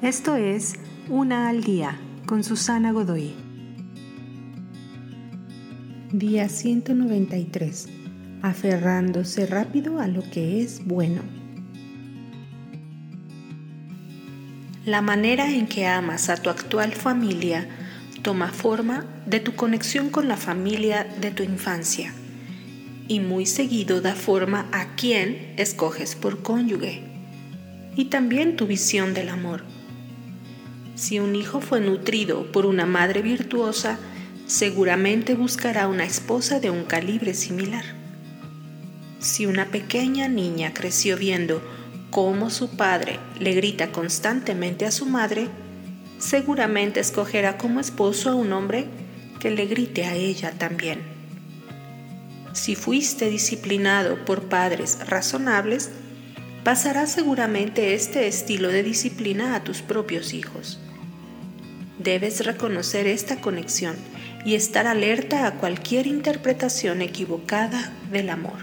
Esto es Una al Día con Susana Godoy. Día 193. Aferrándose rápido a lo que es bueno. La manera en que amas a tu actual familia toma forma de tu conexión con la familia de tu infancia y muy seguido da forma a quién escoges por cónyuge y también tu visión del amor. Si un hijo fue nutrido por una madre virtuosa, seguramente buscará una esposa de un calibre similar. Si una pequeña niña creció viendo cómo su padre le grita constantemente a su madre, seguramente escogerá como esposo a un hombre que le grite a ella también. Si fuiste disciplinado por padres razonables, pasarás seguramente este estilo de disciplina a tus propios hijos. Debes reconocer esta conexión y estar alerta a cualquier interpretación equivocada del amor.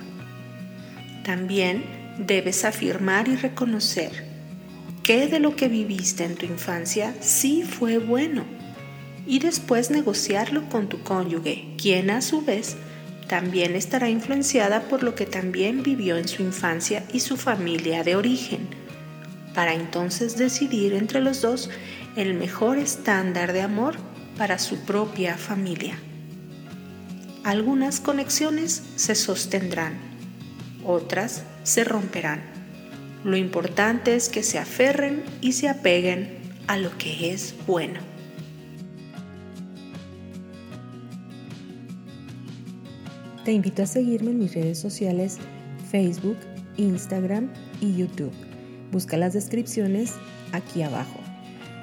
También debes afirmar y reconocer qué de lo que viviste en tu infancia sí fue bueno y después negociarlo con tu cónyuge, quien a su vez también estará influenciada por lo que también vivió en su infancia y su familia de origen, para entonces decidir entre los dos el mejor estándar de amor para su propia familia. Algunas conexiones se sostendrán, otras se romperán. Lo importante es que se aferren y se apeguen a lo que es bueno. Te invito a seguirme en mis redes sociales Facebook, Instagram y YouTube. Busca las descripciones aquí abajo.